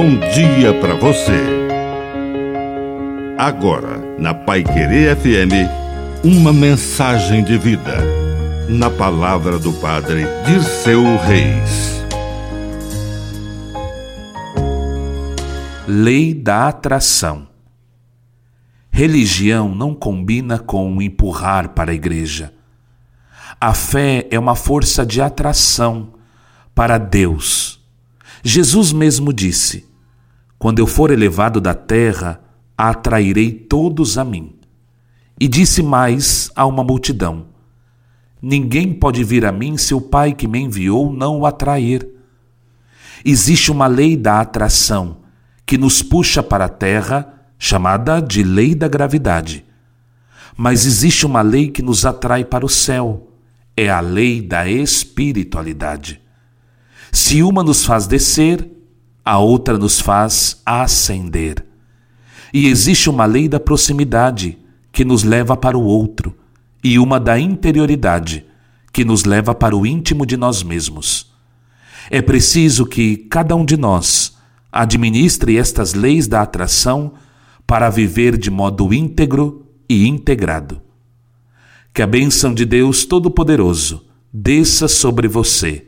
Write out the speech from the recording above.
bom dia para você. Agora, na Pai Querer FM, uma mensagem de vida. Na palavra do Padre de seu Reis. Lei da atração. Religião não combina com empurrar para a igreja. A fé é uma força de atração para Deus. Jesus mesmo disse: Quando eu for elevado da terra, atrairei todos a mim. E disse mais a uma multidão: Ninguém pode vir a mim se o Pai que me enviou não o atrair. Existe uma lei da atração que nos puxa para a terra chamada de lei da gravidade. Mas existe uma lei que nos atrai para o céu, é a lei da espiritualidade. Se uma nos faz descer, a outra nos faz ascender. E existe uma lei da proximidade que nos leva para o outro, e uma da interioridade que nos leva para o íntimo de nós mesmos. É preciso que cada um de nós administre estas leis da atração para viver de modo íntegro e integrado. Que a bênção de Deus Todo-Poderoso desça sobre você,